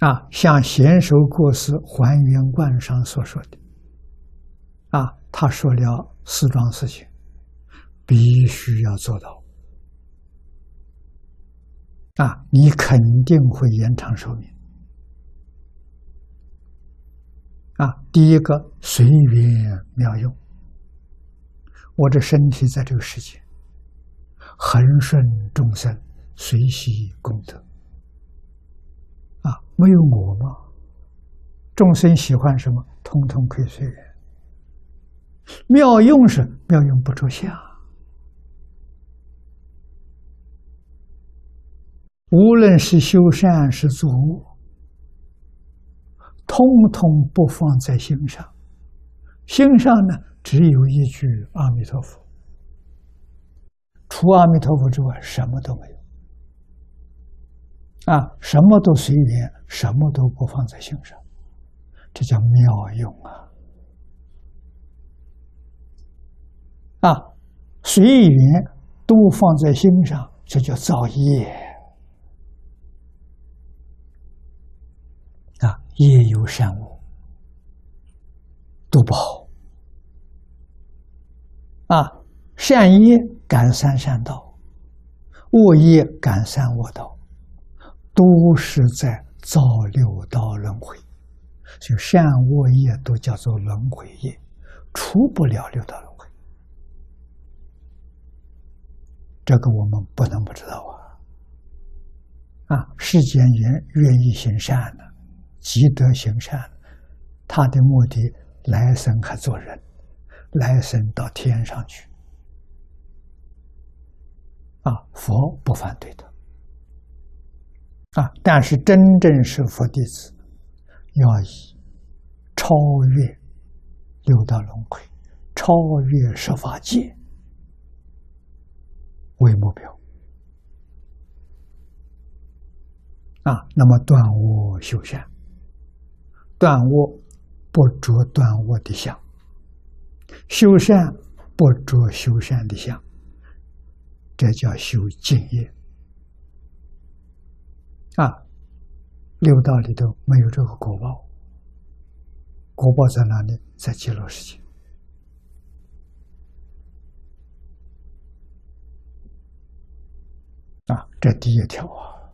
啊，像贤首过世还原观上所说的，啊，他说了四桩事情，必须要做到，啊，你肯定会延长寿命。啊，第一个随缘妙用，我这身体在这个世界，恒顺众生，随喜功德。没有我吗？众生喜欢什么，通通可以随缘。妙用是妙用不着相，无论是修善是作恶。通通不放在心上，心上呢只有一句阿弥陀佛，除阿弥陀佛之外什么都没有。啊，什么都随缘，什么都不放在心上，这叫妙用啊！啊，随缘都放在心上，这叫造业啊。业有善恶，都不好。啊，善业感三善道，恶业感三恶道，都是在造六道轮回。就善恶业都叫做轮回业，出不了六道轮回。这个我们不能不知道啊！啊，世间人愿意行善的。积德行善，他的目的来生还做人，来生到天上去。啊，佛不反对的。啊，但是真正是佛弟子，要以超越六道轮回、超越十法界为目标。啊，那么断恶修善。断恶不着断恶的相，修善不着修善的相，这叫修净业。啊，六道里头没有这个果报，果报在哪里？在极乐世界。啊，这第一条啊。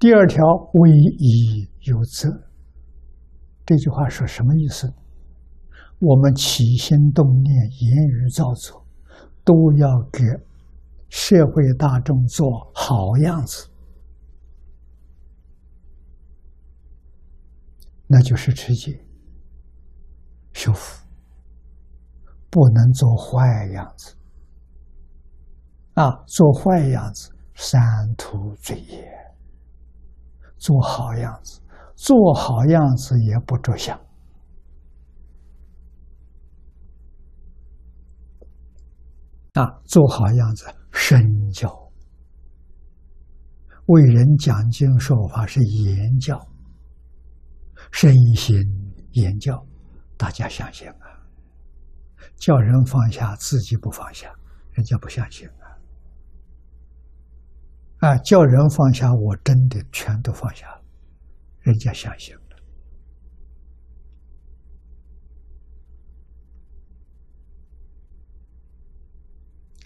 第二条，为以有责。这句话说什么意思？我们起心动念、言语造作，都要给社会大众做好样子，那就是持戒、修复，不能做坏样子。啊，做坏样子，三途罪业；做好样子。做好样子也不着相啊！做好样子，身教，为人讲经说法是言教，身心言教，大家相信啊？叫人放下，自己不放下，人家不相信啊！啊，叫人放下，我真的全都放下了。人家相信了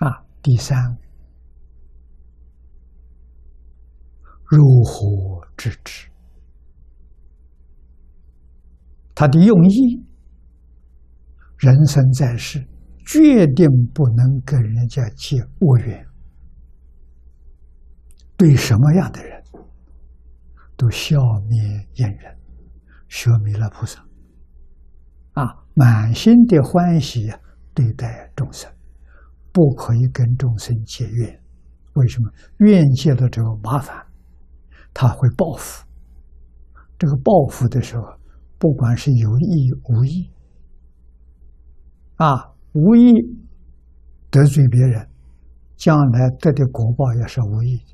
啊！第三，如何制止？他的用意，人生在世，决定不能跟人家结恶缘。对什么样的人？都消灭阴人，学弥勒菩萨啊，满心的欢喜对待众生，不可以跟众生结怨。为什么？怨结了之后麻烦，他会报复。这个报复的时候，不管是有意无意，啊，无意得罪别人，将来得的果报也是无意的。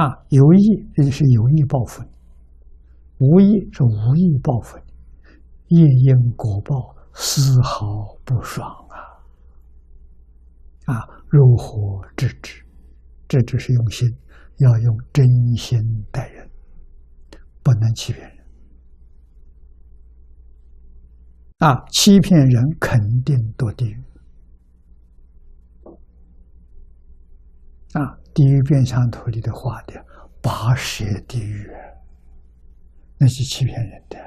啊，有意这就是有意报复你；无意是无意报复你，业因果报丝毫不爽啊！啊，如何制止？制止是用心，要用真心待人，不能欺骗人。啊，欺骗人肯定堕地狱。啊，地狱变相图里的画的八蛇地狱，那是欺骗人的。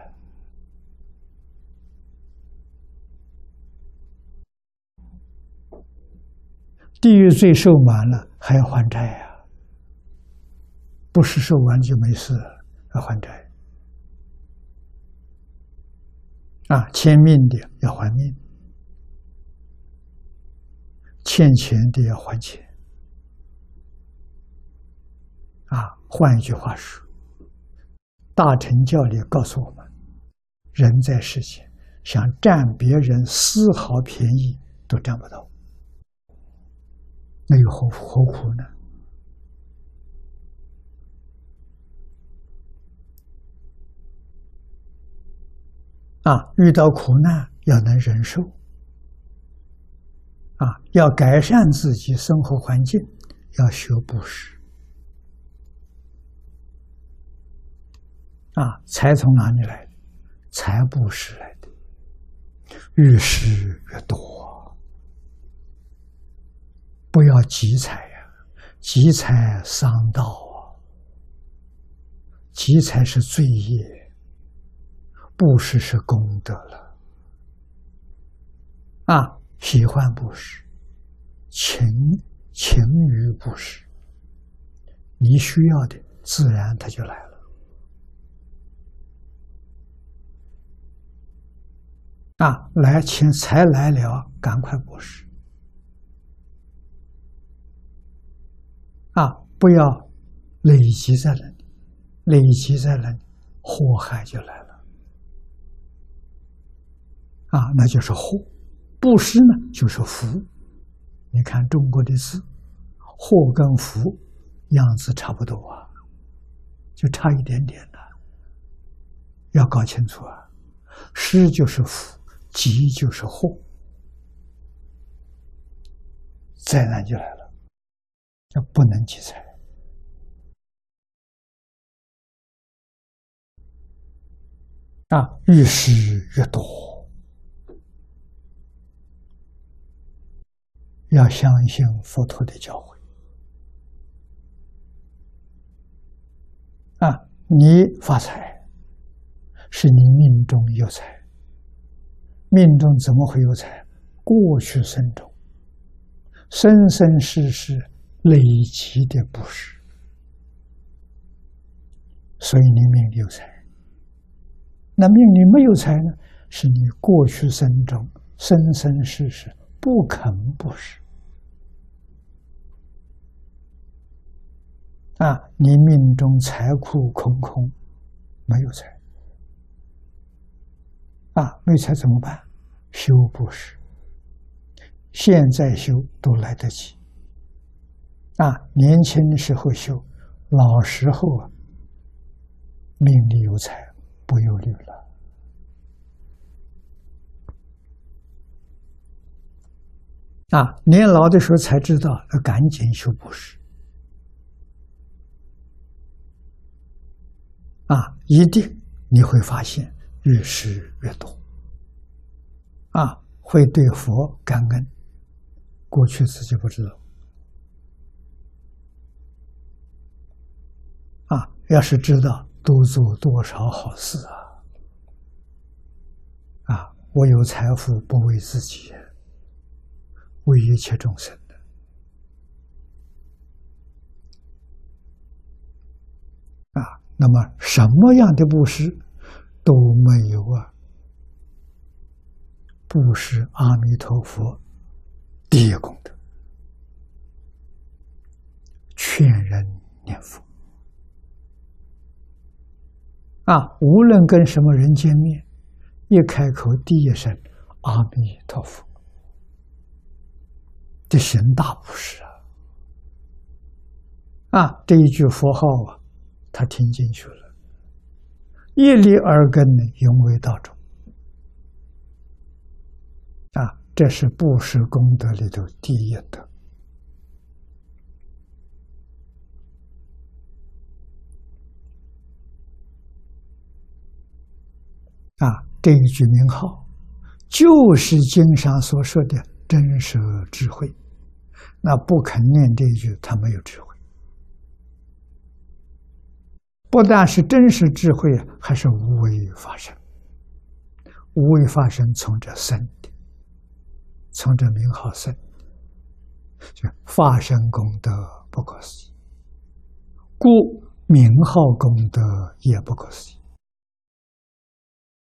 地狱罪受满了，还要还债呀？不是受完就没事，要还债。啊，欠命的要还命，欠钱的要还钱。啊，换一句话说，大乘教里告诉我们，人在世间想占别人丝毫便宜都占不到，那又何何苦呢？啊，遇到苦难要能忍受，啊，要改善自己生活环境，要学布施，啊，财从哪里来？财布施来的，越施越多，不要积财呀，积财伤道啊，积财是罪业。布施是功德了，啊，喜欢布施，情情于布施，你需要的自然它就来了，啊，来钱财来了，赶快布施，啊，不要累积在那里，累积在那里，祸害就来了。啊，那就是祸；布施呢，就是福。你看中国的字，祸跟福样子差不多啊，就差一点点了，要搞清楚啊。施就是福，积就是祸，灾难就来了，就不能积财啊，越施越多。要相信佛陀的教诲啊！你发财是你命中有财，命中怎么会有财？过去生中生生世世累积的布施，所以你命里有财。那命里没有财呢？是你过去生中生生世世不肯布施。啊！你命中财库空空，没有财啊！没财怎么办？修布施，现在修都来得及啊！年轻的时候修，老时候啊，命里有财，不忧虑了啊！年老的时候才知道要赶紧修布施。啊，一定你会发现越施越多，啊，会对佛感恩，过去自己不知道，啊，要是知道，多做多少好事啊！啊，我有财富不为自己，为一切众生的啊。那么，什么样的布施都没有啊？布施阿弥陀佛第一功德，劝人念佛啊！无论跟什么人见面，一开口第一声阿弥陀佛，这行大布施啊。啊这一句佛号啊他听进去了一立而根呢永为道中啊这是布施功德里头第一的啊这一句名号就是经上所说的真实智慧。那不肯念这一句，他没有智慧。不但是真实智慧，还是无为法身。无为法身从这生的，从这名号生，就法身功德不可思议，故名号功德也不可思议。